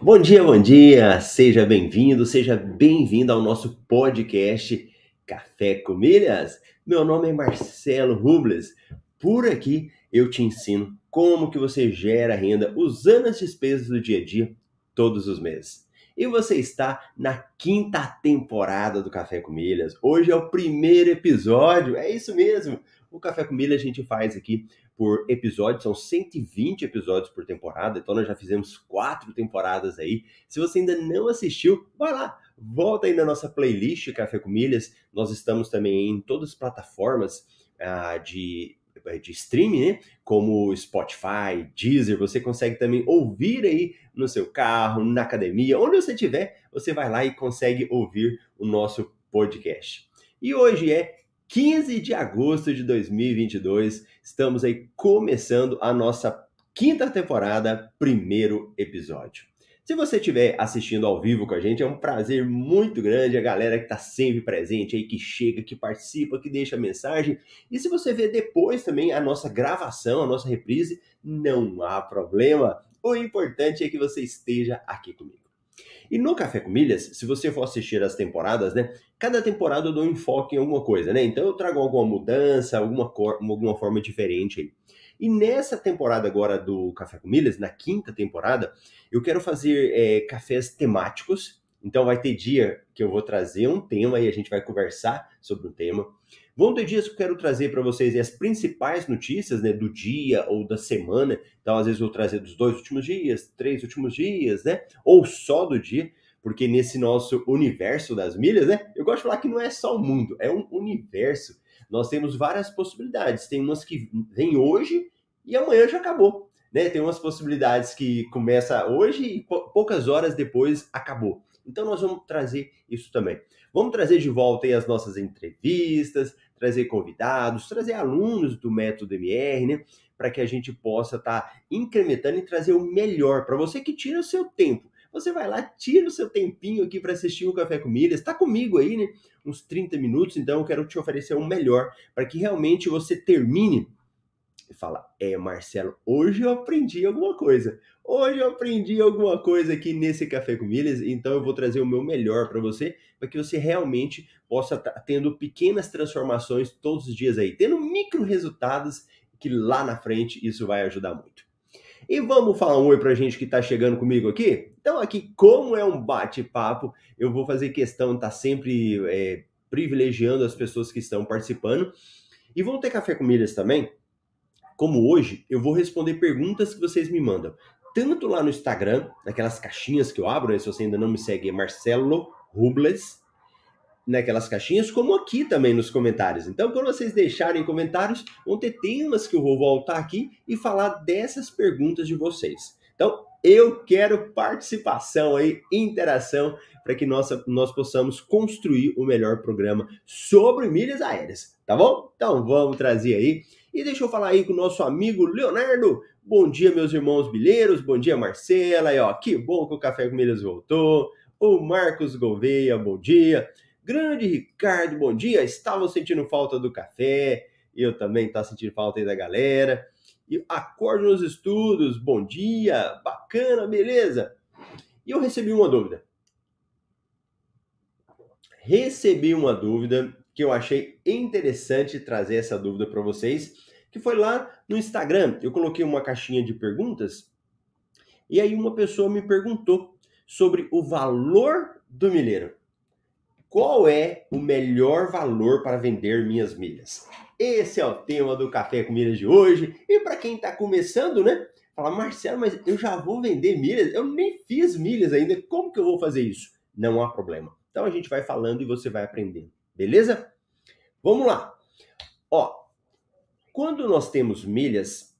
Bom dia, bom dia! Seja bem-vindo, seja bem-vindo ao nosso podcast Café com Milhas. Meu nome é Marcelo Rubles. Por aqui eu te ensino como que você gera renda usando as despesas do dia a dia todos os meses. E você está na quinta temporada do Café com Milhas. Hoje é o primeiro episódio, é isso mesmo. O Café com Milhas a gente faz aqui por episódio, são 120 episódios por temporada, então nós já fizemos quatro temporadas aí. Se você ainda não assistiu, vai lá, volta aí na nossa playlist Café com Milhas. Nós estamos também em todas as plataformas ah, de, de streaming, né? Como Spotify, Deezer, você consegue também ouvir aí no seu carro, na academia, onde você estiver, você vai lá e consegue ouvir o nosso podcast. E hoje é 15 de agosto de 2022. Estamos aí começando a nossa quinta temporada, primeiro episódio. Se você estiver assistindo ao vivo com a gente, é um prazer muito grande. A galera que está sempre presente aí, que chega, que participa, que deixa mensagem. E se você ver depois também a nossa gravação, a nossa reprise, não há problema. O importante é que você esteja aqui comigo. E no Café com Milhas, se você for assistir as temporadas, né? Cada temporada eu dou um enfoque em alguma coisa, né? Então eu trago alguma mudança, alguma, cor, alguma forma diferente aí. E nessa temporada agora do Café com Milhas, na quinta temporada, eu quero fazer é, cafés temáticos. Então vai ter dia que eu vou trazer um tema e a gente vai conversar sobre um tema. Vão ter dias que eu quero trazer para vocês as principais notícias né, do dia ou da semana. Então, às vezes, eu vou trazer dos dois últimos dias, três últimos dias, né? Ou só do dia, porque nesse nosso universo das milhas, né? Eu gosto de falar que não é só o mundo, é um universo. Nós temos várias possibilidades. Tem umas que vêm hoje e amanhã já acabou. Né? Tem umas possibilidades que começa hoje e poucas horas depois acabou. Então nós vamos trazer isso também. Vamos trazer de volta as nossas entrevistas, trazer convidados, trazer alunos do método MR, né? Para que a gente possa estar tá incrementando e trazer o melhor para você que tira o seu tempo. Você vai lá, tira o seu tempinho aqui para assistir o Café com Milhas, está comigo aí, né? Uns 30 minutos, então eu quero te oferecer o melhor para que realmente você termine e fala: É, Marcelo, hoje eu aprendi alguma coisa. Hoje eu aprendi alguma coisa aqui nesse Café com Milhas, então eu vou trazer o meu melhor para você, para que você realmente possa estar tá tendo pequenas transformações todos os dias aí, tendo micro resultados que lá na frente isso vai ajudar muito. E vamos falar um oi pra gente que tá chegando comigo aqui? Então, aqui, como é um bate-papo, eu vou fazer questão tá sempre é, privilegiando as pessoas que estão participando. E vão ter café com milhas também, como hoje, eu vou responder perguntas que vocês me mandam tanto lá no Instagram, naquelas caixinhas que eu abro, né? se você ainda não me segue, é Marcelo Rubles, naquelas caixinhas, como aqui também nos comentários. Então, quando vocês deixarem comentários, vão ter temas que eu vou voltar aqui e falar dessas perguntas de vocês. Então, eu quero participação aí, interação, para que nós, nós possamos construir o melhor programa sobre milhas aéreas, tá bom? Então, vamos trazer aí. E deixa eu falar aí com o nosso amigo Leonardo. Bom dia, meus irmãos bilheiros. Bom dia, Marcela. E ó, que bom que o Café com Milhas voltou. O Marcos Gouveia, bom dia. Grande Ricardo, bom dia. Estava sentindo falta do café. Eu também estava sentindo falta aí da galera. E acorde nos estudos, bom dia. Bacana, beleza? E eu recebi uma dúvida. Recebi uma dúvida que eu achei interessante trazer essa dúvida para vocês, que foi lá no Instagram. Eu coloquei uma caixinha de perguntas e aí uma pessoa me perguntou sobre o valor do milheiro. Qual é o melhor valor para vender minhas milhas? Esse é o tema do Café com Milhas de hoje. E para quem está começando, né? Fala, Marcelo, mas eu já vou vender milhas? Eu nem fiz milhas ainda. Como que eu vou fazer isso? Não há problema. Então a gente vai falando e você vai aprendendo. Beleza? Vamos lá. Ó, quando nós temos milhas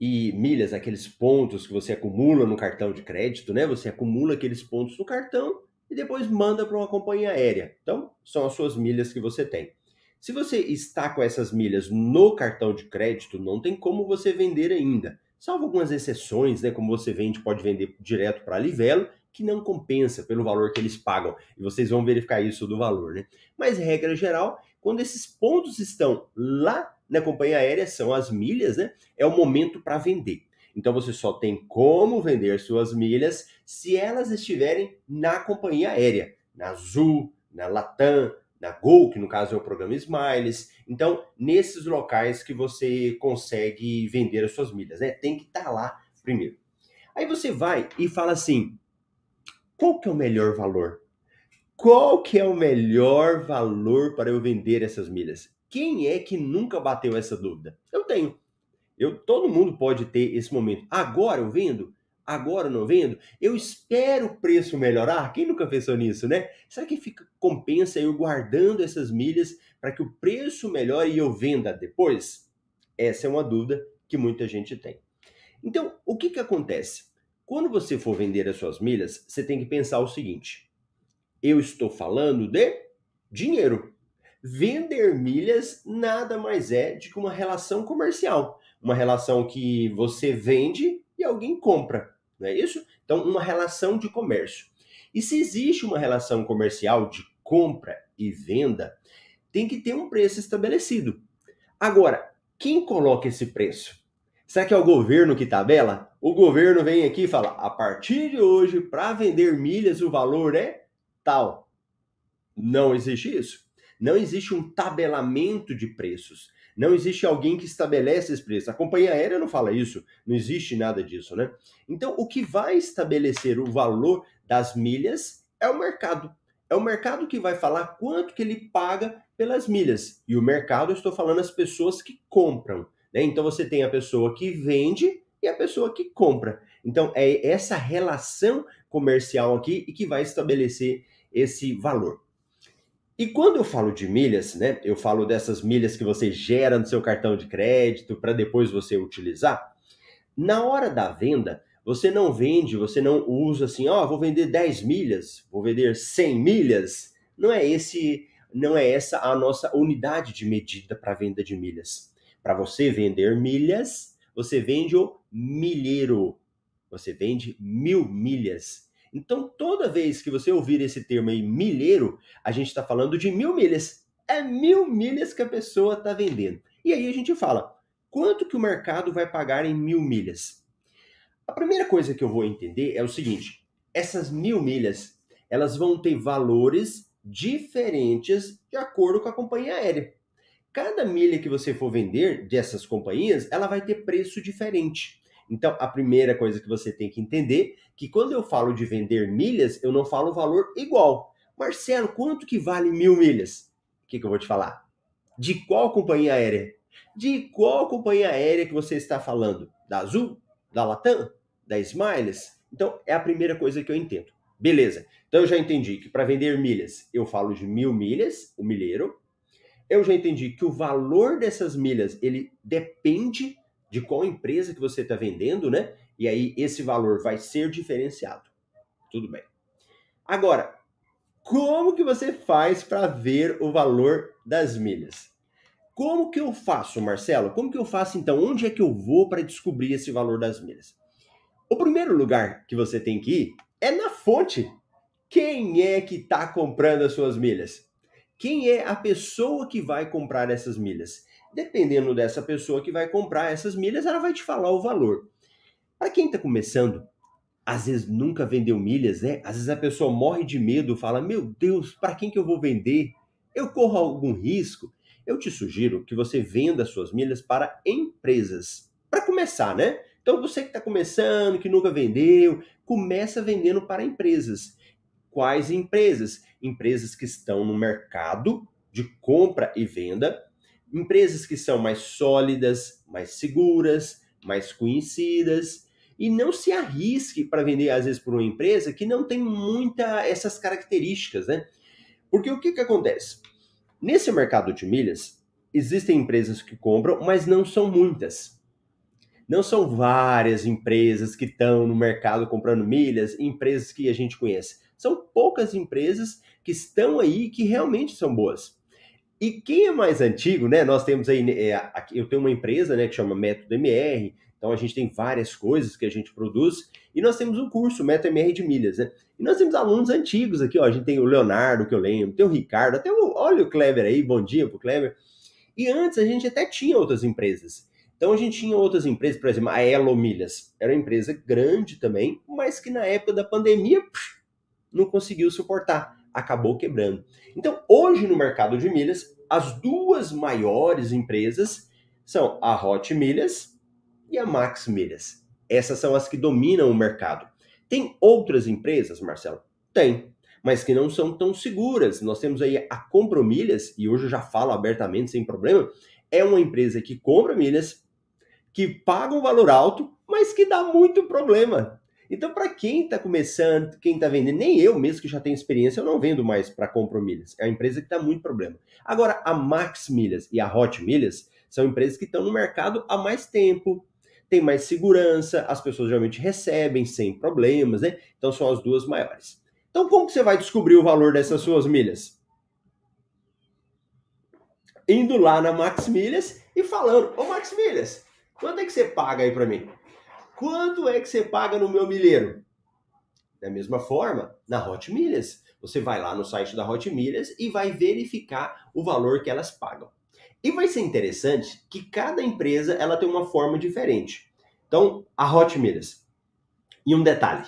e milhas, aqueles pontos que você acumula no cartão de crédito, né? Você acumula aqueles pontos no cartão e depois manda para uma companhia aérea. Então, são as suas milhas que você tem. Se você está com essas milhas no cartão de crédito, não tem como você vender ainda. Salvo algumas exceções, né? Como você vende, pode vender direto para a Livelo que não compensa pelo valor que eles pagam. E vocês vão verificar isso do valor, né? Mas, regra geral, quando esses pontos estão lá na companhia aérea, são as milhas, né? É o momento para vender. Então você só tem como vender suas milhas se elas estiverem na companhia aérea, na Azul, na Latam, na Gol, que no caso é o programa Smiles. Então, nesses locais que você consegue vender as suas milhas, né? Tem que estar tá lá primeiro. Aí você vai e fala assim: qual que é o melhor valor? Qual que é o melhor valor para eu vender essas milhas? Quem é que nunca bateu essa dúvida? Eu tenho. Eu, todo mundo pode ter esse momento. Agora eu vendo? Agora eu não vendo? Eu espero o preço melhorar? Quem nunca pensou nisso, né? Será que fica compensa eu guardando essas milhas para que o preço melhore e eu venda depois? Essa é uma dúvida que muita gente tem. Então, o que, que acontece? Quando você for vender as suas milhas, você tem que pensar o seguinte: eu estou falando de dinheiro. Vender milhas nada mais é do que uma relação comercial, uma relação que você vende e alguém compra, não é isso? Então, uma relação de comércio. E se existe uma relação comercial de compra e venda, tem que ter um preço estabelecido. Agora, quem coloca esse preço? Será que é o governo que tabela? O governo vem aqui e fala: a partir de hoje, para vender milhas, o valor é tal. Não existe isso. Não existe um tabelamento de preços. Não existe alguém que estabelece esse preço. A companhia aérea não fala isso. Não existe nada disso, né? Então, o que vai estabelecer o valor das milhas é o mercado. É o mercado que vai falar quanto que ele paga pelas milhas. E o mercado, eu estou falando as pessoas que compram. Né? Então você tem a pessoa que vende e a pessoa que compra. Então é essa relação comercial aqui e que vai estabelecer esse valor. E quando eu falo de milhas, né, eu falo dessas milhas que você gera no seu cartão de crédito para depois você utilizar. Na hora da venda, você não vende, você não usa assim, ó, oh, vou vender 10 milhas, vou vender 100 milhas. Não é esse, não é essa a nossa unidade de medida para venda de milhas. Para você vender milhas, você vende o milheiro. Você vende mil milhas. Então, toda vez que você ouvir esse termo aí, milheiro, a gente está falando de mil milhas. É mil milhas que a pessoa está vendendo. E aí a gente fala, quanto que o mercado vai pagar em mil milhas? A primeira coisa que eu vou entender é o seguinte: essas mil milhas, elas vão ter valores diferentes de acordo com a companhia aérea cada milha que você for vender dessas companhias, ela vai ter preço diferente. Então, a primeira coisa que você tem que entender que quando eu falo de vender milhas, eu não falo valor igual. Marcelo, quanto que vale mil milhas? O que, que eu vou te falar? De qual companhia aérea? De qual companhia aérea que você está falando? Da Azul? Da Latam? Da Smiles? Então, é a primeira coisa que eu entendo. Beleza. Então, eu já entendi que para vender milhas, eu falo de mil milhas, o milheiro eu já entendi que o valor dessas milhas ele depende de qual empresa que você está vendendo, né? E aí esse valor vai ser diferenciado. Tudo bem. Agora, como que você faz para ver o valor das milhas? Como que eu faço, Marcelo? Como que eu faço então? Onde é que eu vou para descobrir esse valor das milhas? O primeiro lugar que você tem que ir é na fonte. Quem é que está comprando as suas milhas? quem é a pessoa que vai comprar essas milhas. Dependendo dessa pessoa que vai comprar essas milhas, ela vai te falar o valor. Para quem está começando, às vezes nunca vendeu milhas, né? Às vezes a pessoa morre de medo, fala: Meu Deus, para quem que eu vou vender? Eu corro algum risco? Eu te sugiro que você venda suas milhas para empresas. Para começar, né? Então você que está começando, que nunca vendeu, começa vendendo para empresas. Quais empresas? Empresas que estão no mercado de compra e venda, empresas que são mais sólidas, mais seguras, mais conhecidas, e não se arrisque para vender às vezes por uma empresa que não tem muita essas características, né? Porque o que, que acontece? Nesse mercado de milhas, existem empresas que compram, mas não são muitas. Não são várias empresas que estão no mercado comprando milhas, empresas que a gente conhece. São poucas empresas que estão aí que realmente são boas. E quem é mais antigo, né? Nós temos aí, é, eu tenho uma empresa, né, que chama Método MR. Então a gente tem várias coisas que a gente produz e nós temos um curso Método MR de milhas, né? E nós temos alunos antigos aqui, ó. A gente tem o Leonardo que eu lembro, tem o Ricardo, até o, olha o Kleber aí, bom dia pro Kleber. E antes a gente até tinha outras empresas. Então a gente tinha outras empresas, por exemplo, a Elo Milhas. Era uma empresa grande também, mas que na época da pandemia não conseguiu suportar, acabou quebrando. Então hoje no mercado de milhas, as duas maiores empresas são a Hot Milhas e a Max Milhas. Essas são as que dominam o mercado. Tem outras empresas, Marcelo? Tem, mas que não são tão seguras. Nós temos aí a Compromilhas, e hoje eu já falo abertamente sem problema, é uma empresa que compra milhas, que paga um valor alto, mas que dá muito problema. Então, para quem está começando, quem está vendendo, nem eu mesmo que já tenho experiência, eu não vendo mais para Compromilhas. É uma empresa que dá muito problema. Agora, a Max Milhas e a Hot Milhas são empresas que estão no mercado há mais tempo, tem mais segurança, as pessoas geralmente recebem sem problemas, né? Então são as duas maiores. Então como que você vai descobrir o valor dessas suas milhas? Indo lá na Max Milhas e falando, ô Max Milhas, quanto é que você paga aí para mim? Quanto é que você paga no meu milheiro? Da mesma forma, na Hot Milhas, você vai lá no site da Hot Milhas e vai verificar o valor que elas pagam. E vai ser interessante que cada empresa ela tem uma forma diferente. Então, a Hot Milhas. E um detalhe.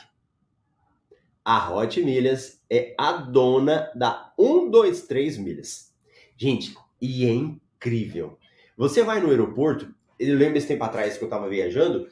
A Hot Milhas é a dona da 123 Milhas. Gente, e é incrível. Você vai no aeroporto, eu lembro esse tempo atrás que eu estava viajando,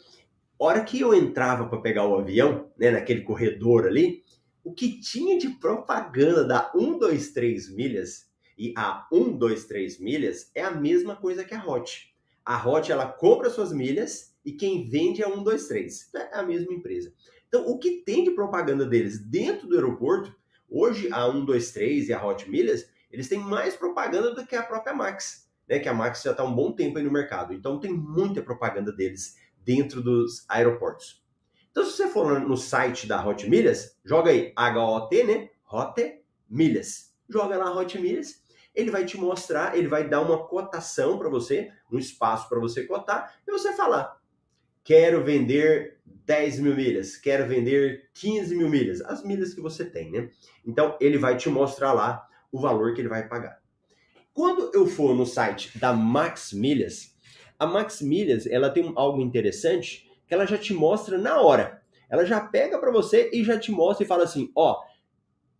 hora que eu entrava para pegar o avião, né, naquele corredor ali, o que tinha de propaganda da 123 Milhas e a 1, 2, 3 milhas é a mesma coisa que a Hot. A Hot ela compra suas milhas e quem vende é a 1, 2, 3. É a mesma empresa. Então, o que tem de propaganda deles dentro do aeroporto, hoje a 1, 2, 3 e a Hot Milhas, eles têm mais propaganda do que a própria Max, né? Que a Max já está um bom tempo aí no mercado. Então, tem muita propaganda deles dentro dos aeroportos. Então, se você for no site da Hot Milhas, joga aí H-O-T, né? Hot Milhas. Joga lá Hot Milhas ele vai te mostrar, ele vai dar uma cotação para você, um espaço para você cotar, e você falar: quero vender 10 mil milhas, quero vender 15 mil milhas, as milhas que você tem, né? Então ele vai te mostrar lá o valor que ele vai pagar. Quando eu for no site da Max Milhas, a Max Milhas ela tem algo interessante que ela já te mostra na hora. Ela já pega para você e já te mostra e fala assim, ó,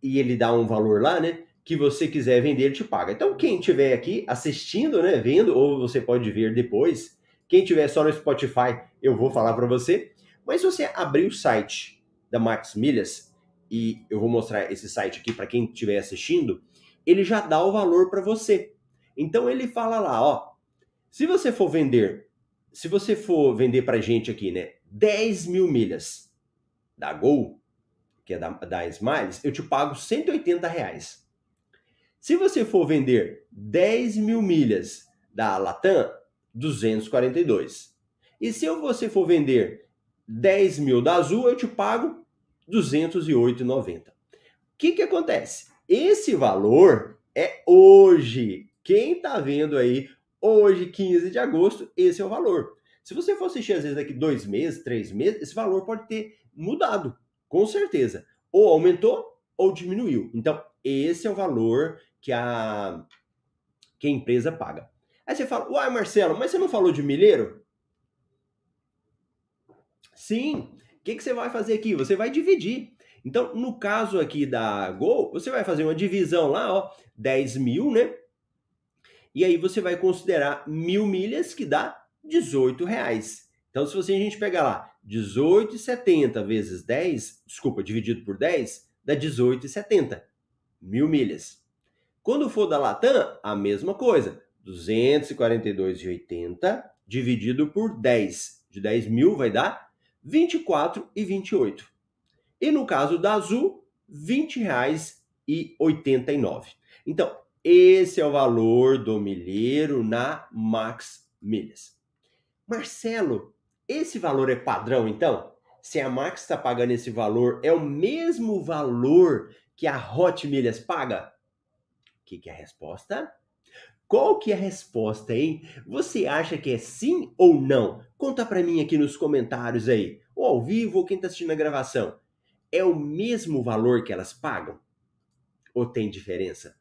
e ele dá um valor lá, né? que você quiser vender, ele te paga. Então, quem estiver aqui assistindo, né, vendo, ou você pode ver depois, quem estiver só no Spotify, eu vou falar para você. Mas se você abrir o site da Max Milhas, e eu vou mostrar esse site aqui para quem estiver assistindo, ele já dá o valor para você. Então ele fala lá, ó, se você for vender, se você for vender para gente aqui, né, 10 mil milhas da Gol, que é da, da Smiles, eu te pago 180 reais. Se você for vender 10 mil milhas da Latam, 242. E se você for vender 10 mil da Azul, eu te pago 208,90. O que, que acontece? Esse valor é hoje. Quem está vendo aí, hoje, 15 de agosto, esse é o valor. Se você for assistir, às vezes, daqui dois meses, três meses, esse valor pode ter mudado, com certeza. Ou aumentou ou diminuiu. Então, esse é o valor que a, que a empresa paga. Aí você fala, uai, Marcelo, mas você não falou de milheiro? Sim. O que, que você vai fazer aqui? Você vai dividir. Então, no caso aqui da Gol, você vai fazer uma divisão lá, ó, 10 mil, né? E aí você vai considerar mil milhas, que dá 18 reais. Então, se você, a gente pegar lá 18,70 vezes 10, desculpa, dividido por 10, dá 18,70. Mil milhas. Quando for da Latam, a mesma coisa. 242,80 dividido por 10. De 10 mil vai dar 24,28. E no caso da Azul, R$ 20,89. Então, esse é o valor do milheiro na Max Milhas. Marcelo, esse valor é padrão então? Se a Max está pagando esse valor, é o mesmo valor que a Hot Milhas paga? que, que é a resposta? Qual que é a resposta, hein? Você acha que é sim ou não? Conta para mim aqui nos comentários aí, ou ao vivo, ou quem está assistindo a gravação. É o mesmo valor que elas pagam? Ou tem diferença?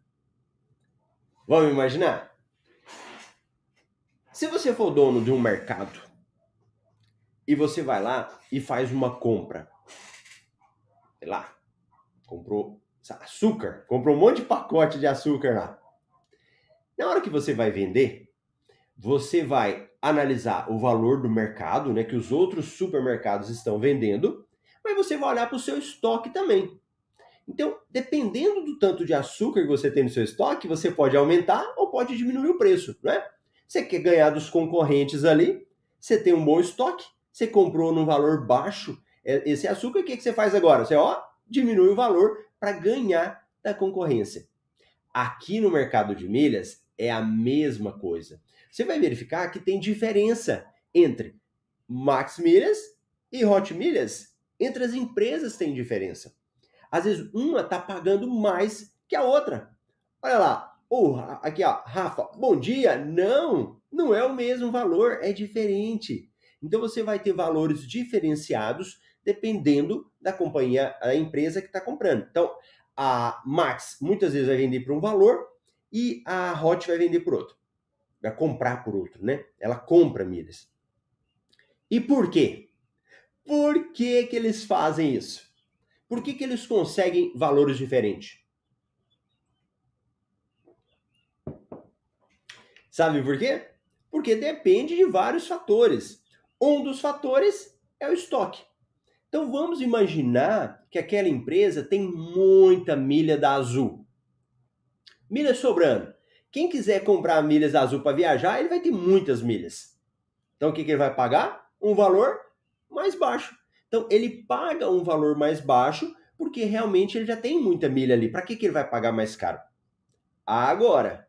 Vamos imaginar? Se você for dono de um mercado e você vai lá e faz uma compra, sei lá, comprou açúcar, comprou um monte de pacote de açúcar lá. Na hora que você vai vender, você vai analisar o valor do mercado, né, que os outros supermercados estão vendendo, mas você vai olhar para o seu estoque também. Então, dependendo do tanto de açúcar que você tem no seu estoque, você pode aumentar ou pode diminuir o preço, né? Você quer ganhar dos concorrentes ali, você tem um bom estoque, você comprou num valor baixo é, esse açúcar, o que, que você faz agora? Você ó, diminui o valor para ganhar da concorrência. Aqui no mercado de milhas é a mesma coisa. Você vai verificar que tem diferença entre Max Milhas e Hot Milhas. Entre as empresas tem diferença. Às vezes uma está pagando mais que a outra. Olha lá, oh, aqui ó, Rafa, bom dia. Não, não é o mesmo valor, é diferente. Então você vai ter valores diferenciados dependendo da companhia, da empresa que está comprando. Então, a Max muitas vezes vai vender por um valor e a Hot vai vender por outro. Vai comprar por outro, né? Ela compra milhas. E por quê? Por que, que eles fazem isso? Por que, que eles conseguem valores diferentes? Sabe por quê? Porque depende de vários fatores. Um dos fatores é o estoque. Então vamos imaginar que aquela empresa tem muita milha da Azul. Milha sobrando. Quem quiser comprar milhas da Azul para viajar, ele vai ter muitas milhas. Então o que, que ele vai pagar? Um valor mais baixo. Então ele paga um valor mais baixo porque realmente ele já tem muita milha ali. Para que, que ele vai pagar mais caro? Agora,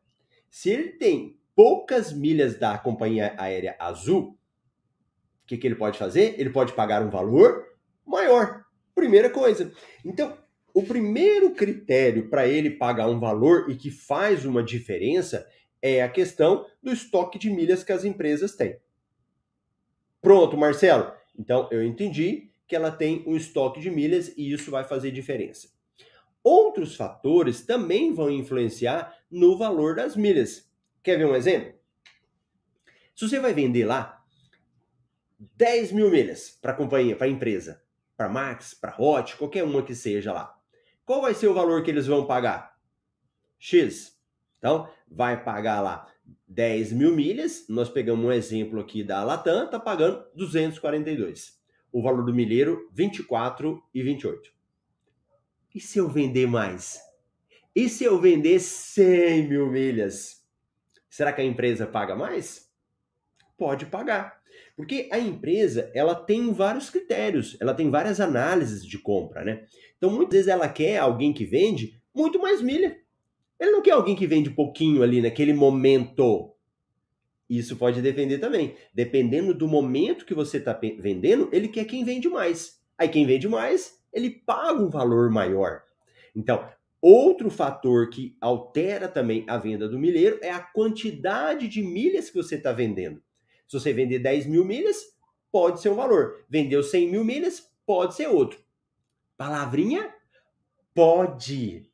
se ele tem poucas milhas da companhia aérea Azul, o que, que ele pode fazer? Ele pode pagar um valor maior. Primeira coisa. Então, o primeiro critério para ele pagar um valor e que faz uma diferença é a questão do estoque de milhas que as empresas têm. Pronto, Marcelo. Então, eu entendi que ela tem um estoque de milhas e isso vai fazer diferença. Outros fatores também vão influenciar no valor das milhas. Quer ver um exemplo? Se você vai vender lá 10 mil milhas para a companhia, para a empresa, para Max, para Hot, qualquer uma que seja lá. Qual vai ser o valor que eles vão pagar? X. Então, vai pagar lá 10 mil milhas. Nós pegamos um exemplo aqui da Latam, está pagando 242. O valor do milheiro, 24 e 28. E se eu vender mais? E se eu vender 100 mil milhas? Será que a empresa paga mais? Pode pagar. Porque a empresa, ela tem vários critérios, ela tem várias análises de compra, né? Então, muitas vezes ela quer alguém que vende muito mais milha. Ele não quer alguém que vende pouquinho ali naquele momento. Isso pode depender também. Dependendo do momento que você está vendendo, ele quer quem vende mais. Aí quem vende mais, ele paga um valor maior. Então, outro fator que altera também a venda do milheiro é a quantidade de milhas que você está vendendo. Se você vender 10 mil milhas, pode ser um valor. Vendeu 100 mil milhas, pode ser outro. Palavrinha? Pode.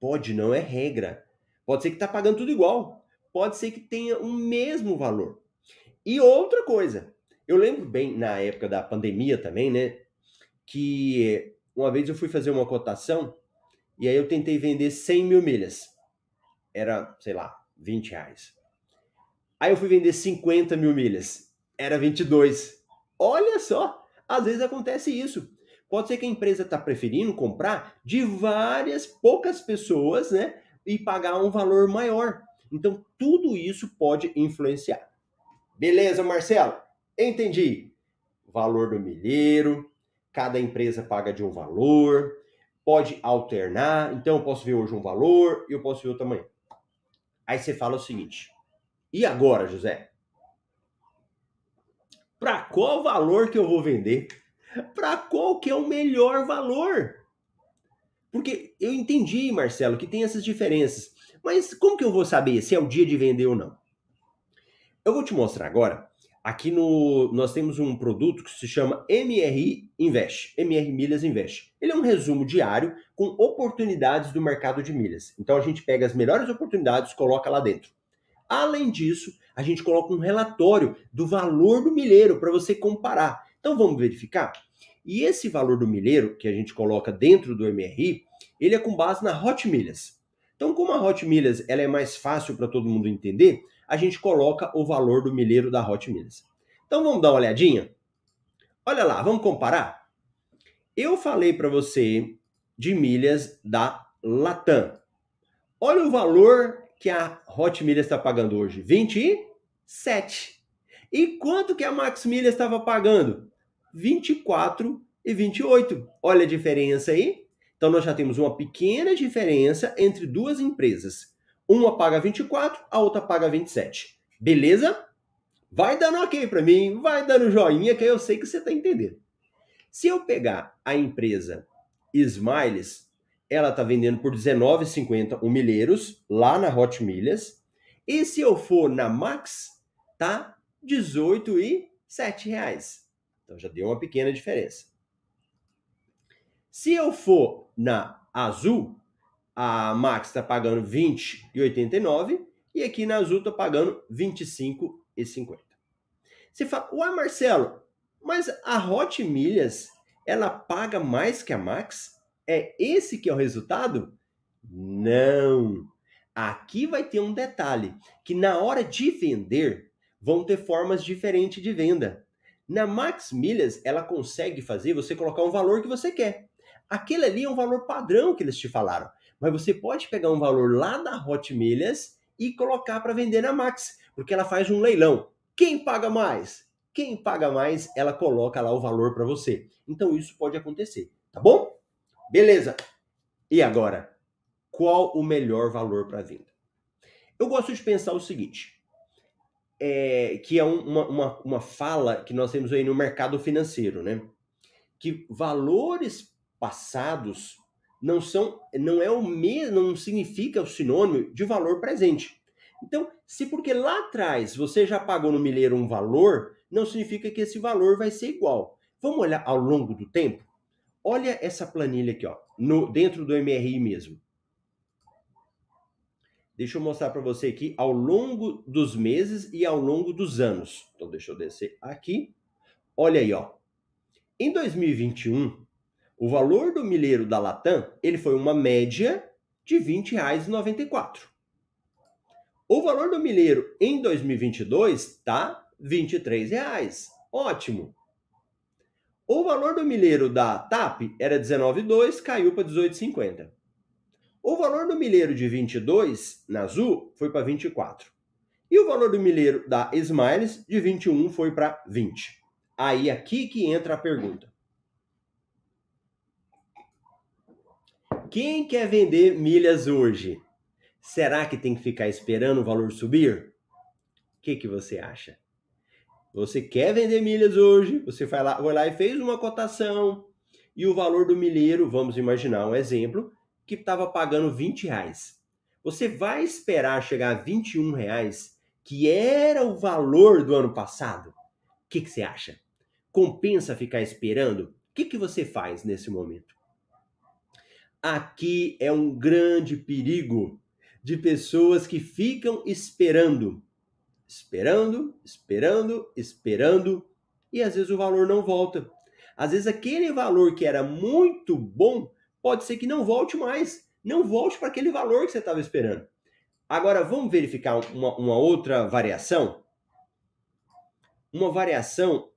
Pode, não é regra. Pode ser que está pagando tudo igual. Pode ser que tenha o mesmo valor. E outra coisa, eu lembro bem na época da pandemia também, né? Que uma vez eu fui fazer uma cotação e aí eu tentei vender 100 mil milhas. Era, sei lá, 20 reais. Aí eu fui vender 50 mil milhas. Era 22. Olha só, às vezes acontece isso. Pode ser que a empresa está preferindo comprar de várias poucas pessoas, né? E pagar um valor maior. Então, tudo isso pode influenciar. Beleza, Marcelo? Entendi. Valor do milheiro, cada empresa paga de um valor, pode alternar. Então, eu posso ver hoje um valor e eu posso ver outro amanhã. Aí você fala o seguinte: e agora, José? Para qual valor que eu vou vender? Para qual que é o melhor valor? Porque eu entendi, Marcelo, que tem essas diferenças. Mas como que eu vou saber se é o dia de vender ou não? Eu vou te mostrar agora. Aqui no nós temos um produto que se chama MRI Invest, MR Milhas Invest. Ele é um resumo diário com oportunidades do mercado de milhas. Então a gente pega as melhores oportunidades, coloca lá dentro. Além disso, a gente coloca um relatório do valor do milheiro para você comparar. Então vamos verificar? E esse valor do milheiro que a gente coloca dentro do MRI, ele é com base na Hot Milhas. Então, como a Hot Milhas ela é mais fácil para todo mundo entender, a gente coloca o valor do milheiro da Hot Milhas. Então vamos dar uma olhadinha? Olha lá, vamos comparar? Eu falei para você de milhas da Latam. Olha o valor que a Hot Milhas está pagando hoje, 27. E quanto que a Max Milhas estava pagando? 24 e 28. Olha a diferença aí. Então nós já temos uma pequena diferença entre duas empresas. Uma paga 24, a outra paga 27. Beleza? Vai dando ok para mim, vai dando joinha que eu sei que você está entendendo. Se eu pegar a empresa Smiles, ela está vendendo por R$19,50 o milheiros lá na Hot Milhas. E se eu for na Max, tá R$18,07. Então já deu uma pequena diferença. Se eu for na Azul, a Max está pagando R$20,89 e aqui na Azul está pagando R$25,50. Você fala, uai Marcelo, mas a Hot Milhas ela paga mais que a Max? É esse que é o resultado? Não. Aqui vai ter um detalhe, que na hora de vender, vão ter formas diferentes de venda. Na Max Milhas, ela consegue fazer você colocar um valor que você quer. Aquele ali é um valor padrão que eles te falaram. Mas você pode pegar um valor lá da Hot Milhas e colocar para vender na Max, porque ela faz um leilão. Quem paga mais? Quem paga mais, ela coloca lá o valor para você. Então isso pode acontecer, tá bom? Beleza. E agora, qual o melhor valor para venda? Eu gosto de pensar o seguinte, é, que é uma, uma, uma fala que nós temos aí no mercado financeiro, né? Que valores passados não são, não é o mesmo, não significa o sinônimo de valor presente. Então, se porque lá atrás você já pagou no milheiro um valor, não significa que esse valor vai ser igual. Vamos olhar ao longo do tempo? Olha essa planilha aqui, ó, no, dentro do MRI mesmo. Deixa eu mostrar para você aqui ao longo dos meses e ao longo dos anos. Então, deixa eu descer aqui. Olha aí, ó. Em 2021, o valor do milheiro da Latam, ele foi uma média de R$ 20,94. O valor do milheiro em 2022 tá 23 reais. Ótimo. O valor do milheiro da TAP era 19,2, caiu para 18,50. O valor do milheiro de 22 na Azul foi para 24. E o valor do milheiro da Smiles de 21 foi para 20. Aí aqui que entra a pergunta. Quem quer vender milhas hoje? Será que tem que ficar esperando o valor subir? O que, que você acha? Você quer vender milhas hoje, você vai lá, vai lá e fez uma cotação e o valor do milheiro, vamos imaginar um exemplo, que estava pagando 20 reais. Você vai esperar chegar a 21 reais, que era o valor do ano passado? O que, que você acha? Compensa ficar esperando? O que, que você faz nesse momento? Aqui é um grande perigo de pessoas que ficam esperando esperando, esperando, esperando, e às vezes o valor não volta. Às vezes aquele valor que era muito bom pode ser que não volte mais, não volte para aquele valor que você estava esperando. Agora vamos verificar uma, uma outra variação? Uma variação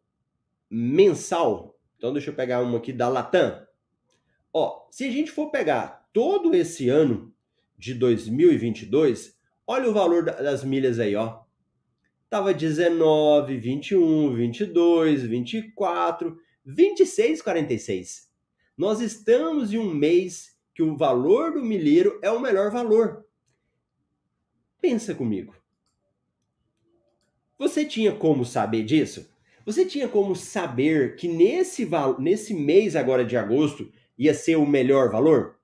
mensal. Então deixa eu pegar uma aqui da Latam. Ó, se a gente for pegar todo esse ano de 2022, olha o valor das milhas aí, ó. Tava 19, 21, 22, 24, 26, 46. Nós estamos em um mês que o valor do milheiro é o melhor valor. Pensa comigo. Você tinha como saber disso? Você tinha como saber que nesse, nesse mês agora de agosto ia ser o melhor valor?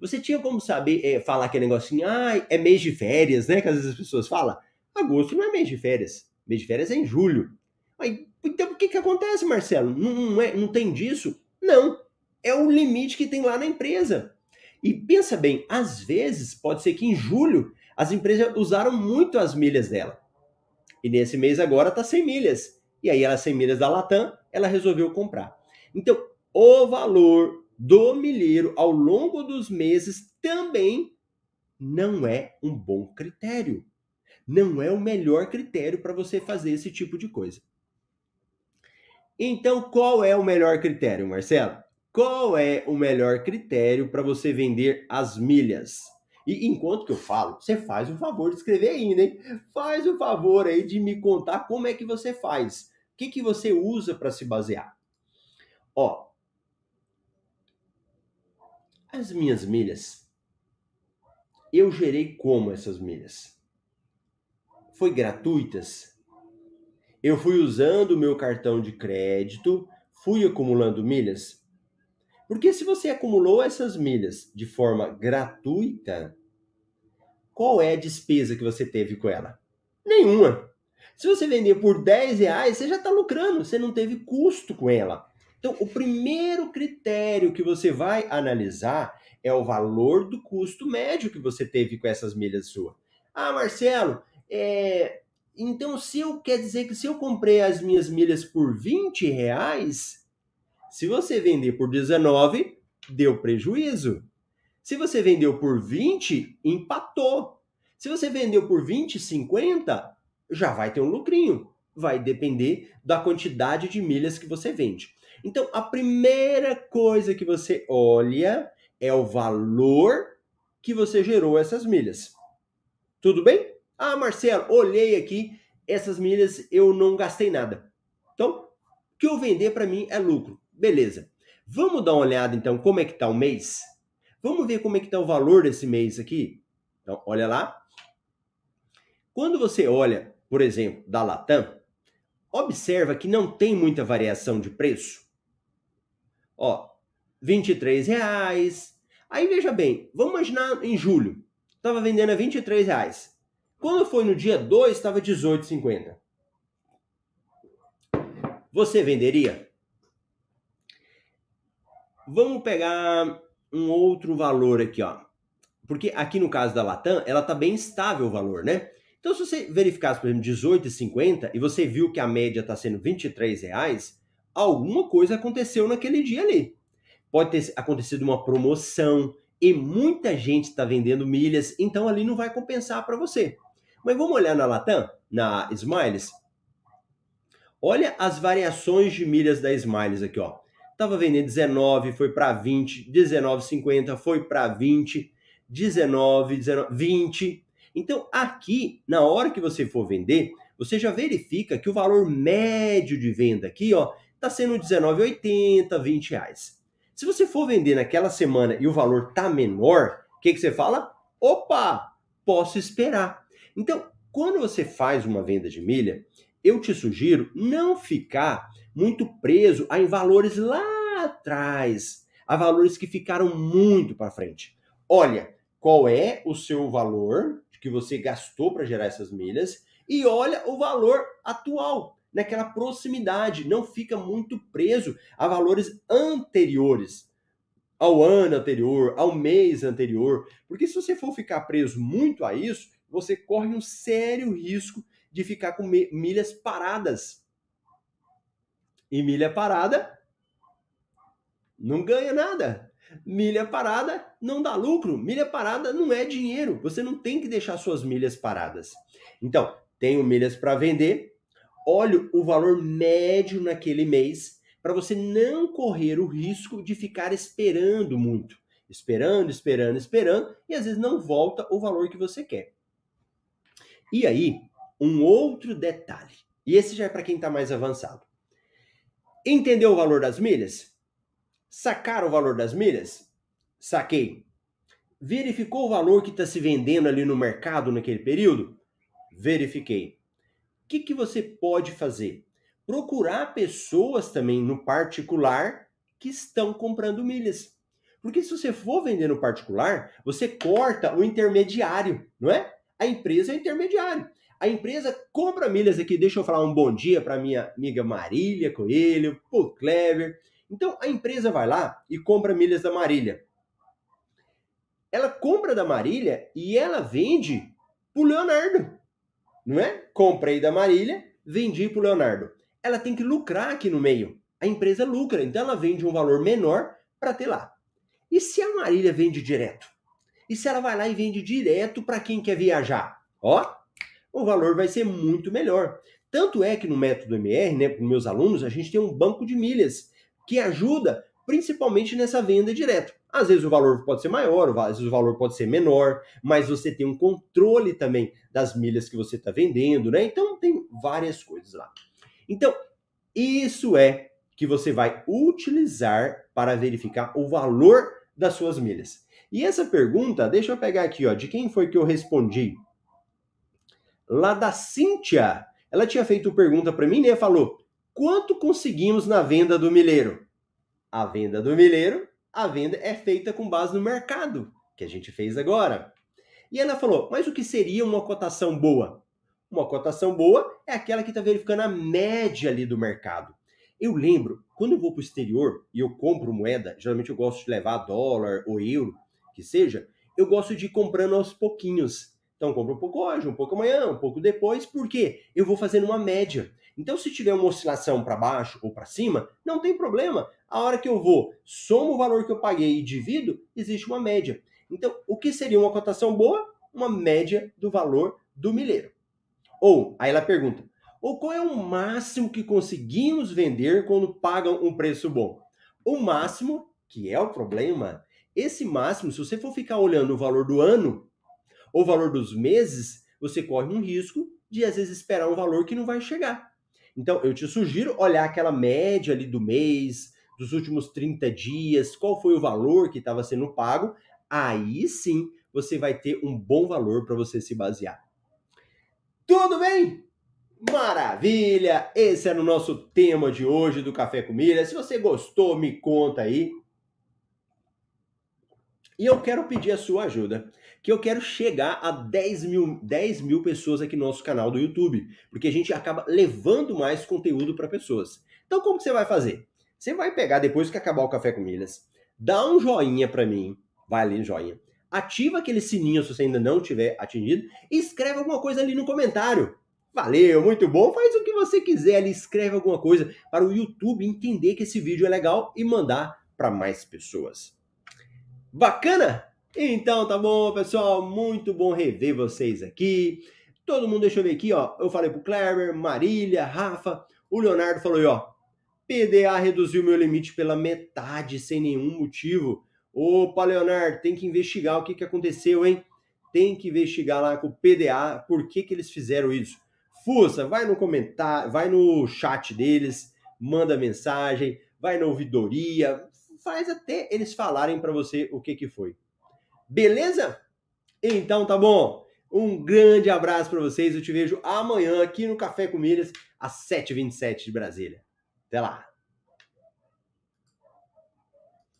Você tinha como saber, é, falar aquele negocinho, ah, é mês de férias, né? Que às vezes as pessoas falam. Agosto não é mês de férias. Mês de férias é em julho. Mas, então o que, que acontece, Marcelo? Não, não, é, não tem disso? Não. É o limite que tem lá na empresa. E pensa bem, às vezes pode ser que em julho as empresas usaram muito as milhas dela. E nesse mês agora tá 100 milhas. E aí ela 100 milhas da Latam, ela resolveu comprar. Então, o valor do milheiro ao longo dos meses também não é um bom critério. Não é o melhor critério para você fazer esse tipo de coisa. Então, qual é o melhor critério, Marcelo? Qual é o melhor critério para você vender as milhas? E enquanto que eu falo, você faz o favor de escrever ainda, hein? Faz o favor aí de me contar como é que você faz. O que, que você usa para se basear? Ó, as minhas milhas, eu gerei como essas milhas? Foi gratuitas? Eu fui usando o meu cartão de crédito, fui acumulando milhas? Porque se você acumulou essas milhas de forma gratuita, qual é a despesa que você teve com ela? Nenhuma. Se você vender por 10 reais, você já está lucrando, você não teve custo com ela. Então, o primeiro critério que você vai analisar é o valor do custo médio que você teve com essas milhas suas. Ah, Marcelo, é... então se eu quer dizer que se eu comprei as minhas milhas por 20 reais, se você vender por 19, deu prejuízo. Se você vendeu por 20, empatou. Se você vendeu por 20, 50, já vai ter um lucrinho. Vai depender da quantidade de milhas que você vende. Então, a primeira coisa que você olha é o valor que você gerou essas milhas. Tudo bem? Ah, Marcelo, olhei aqui, essas milhas eu não gastei nada. Então, o que eu vender para mim é lucro. Beleza. Vamos dar uma olhada então como é que tá o mês? Vamos ver como é que tá o valor desse mês aqui? Então, olha lá. Quando você olha, por exemplo, da Latam, observa que não tem muita variação de preço. Ó, 23 reais. Aí veja bem, vamos imaginar em julho, estava vendendo a 23 reais. Quando foi no dia 2, estava 18,50. Você venderia? Vamos pegar um outro valor aqui, ó. Porque aqui no caso da Latam, ela tá bem estável o valor, né? Então, se você verificasse, por exemplo, 18,50 e você viu que a média está sendo 23 reais, alguma coisa aconteceu naquele dia ali. Pode ter acontecido uma promoção e muita gente está vendendo milhas, então ali não vai compensar para você. Mas vamos olhar na Latam, na Smiles. Olha as variações de milhas da Smiles aqui, ó. Tava vendendo 19, foi para 20, 19,50 foi para 20, 19, 19, 20. Então aqui, na hora que você for vender, você já verifica que o valor médio de venda aqui, ó, está sendo R$19,80, 20 reais. Se você for vender naquela semana e o valor tá menor, o que, que você fala? Opa, posso esperar. Então, quando você faz uma venda de milha, eu te sugiro não ficar muito preso a em valores lá atrás, a valores que ficaram muito para frente. Olha, qual é o seu valor que você gastou para gerar essas milhas e olha o valor atual naquela proximidade, não fica muito preso a valores anteriores, ao ano anterior, ao mês anterior, porque se você for ficar preso muito a isso, você corre um sério risco de ficar com milhas paradas. E milha parada não ganha nada. Milha parada não dá lucro. Milha parada não é dinheiro. Você não tem que deixar suas milhas paradas. Então, tenho milhas para vender, olhe o valor médio naquele mês para você não correr o risco de ficar esperando muito. Esperando, esperando, esperando, e às vezes não volta o valor que você quer. E aí, um outro detalhe, e esse já é para quem está mais avançado. Entendeu o valor das milhas? Sacar o valor das milhas? Saquei. Verificou o valor que está se vendendo ali no mercado naquele período? Verifiquei que, que você pode fazer? Procurar pessoas também no particular que estão comprando milhas. Porque se você for vender no particular, você corta o intermediário, não é? A empresa é intermediário. A empresa compra milhas aqui. Deixa eu falar um bom dia para minha amiga Marília Coelho, pô, Clever. Então a empresa vai lá e compra milhas da Marília. Ela compra da Marília e ela vende pro Leonardo. não é? Comprei da Marília, vendi para o Leonardo. Ela tem que lucrar aqui no meio. A empresa lucra, então ela vende um valor menor para ter lá. E se a Marília vende direto? E se ela vai lá e vende direto para quem quer viajar? Ó, o valor vai ser muito melhor. Tanto é que no método MR, né, para meus alunos, a gente tem um banco de milhas que ajuda principalmente nessa venda direto. Às vezes o valor pode ser maior, às vezes o valor pode ser menor, mas você tem um controle também das milhas que você está vendendo, né? Então tem várias coisas lá. Então, isso é que você vai utilizar para verificar o valor das suas milhas. E essa pergunta, deixa eu pegar aqui, ó, de quem foi que eu respondi? Lá da Cíntia. Ela tinha feito pergunta para mim, né? Falou: "Quanto conseguimos na venda do milheiro?" A venda do milheiro, a venda é feita com base no mercado, que a gente fez agora. E ela falou: "Mas o que seria uma cotação boa?" Uma cotação boa é aquela que está verificando a média ali do mercado. Eu lembro, quando eu vou para o exterior e eu compro moeda, geralmente eu gosto de levar dólar ou euro, que seja, eu gosto de ir comprando aos pouquinhos. Então, compro um pouco hoje, um pouco amanhã, um pouco depois, porque eu vou fazendo uma média. Então, se tiver uma oscilação para baixo ou para cima, não tem problema. A hora que eu vou, somo o valor que eu paguei e divido, existe uma média. Então, o que seria uma cotação boa? Uma média do valor do milheiro. Ou, aí ela pergunta, ou qual é o máximo que conseguimos vender quando pagam um preço bom? O máximo, que é o problema, esse máximo, se você for ficar olhando o valor do ano ou o valor dos meses, você corre um risco de às vezes esperar um valor que não vai chegar. Então, eu te sugiro olhar aquela média ali do mês, dos últimos 30 dias, qual foi o valor que estava sendo pago, aí sim você vai ter um bom valor para você se basear. Tudo bem? Maravilha! Esse era o nosso tema de hoje do Café com Milha. Se você gostou, me conta aí. E eu quero pedir a sua ajuda, que eu quero chegar a 10 mil, 10 mil pessoas aqui no nosso canal do YouTube, porque a gente acaba levando mais conteúdo para pessoas. Então, como que você vai fazer? Você vai pegar, depois que acabar o Café com Milhas, dá um joinha para mim, vai ali joinha, ativa aquele sininho se você ainda não tiver atingido e escreve alguma coisa ali no comentário. Valeu, muito bom. Faz o que você quiser ali, escreve alguma coisa para o YouTube entender que esse vídeo é legal e mandar para mais pessoas. Bacana? Então tá bom, pessoal. Muito bom rever vocês aqui. Todo mundo, deixa eu ver aqui, ó. Eu falei pro Kleber, Marília, Rafa, o Leonardo falou aí, ó. PDA reduziu meu limite pela metade sem nenhum motivo. Opa, Leonardo, tem que investigar o que, que aconteceu, hein? Tem que investigar lá com o PDA por que, que eles fizeram isso. Fuça, vai no comentário, vai no chat deles, manda mensagem, vai na ouvidoria, faz até eles falarem para você o que, que foi. Beleza? Então tá bom. Um grande abraço para vocês. Eu te vejo amanhã aqui no Café com Milhas, às 7h27 de Brasília. Até lá.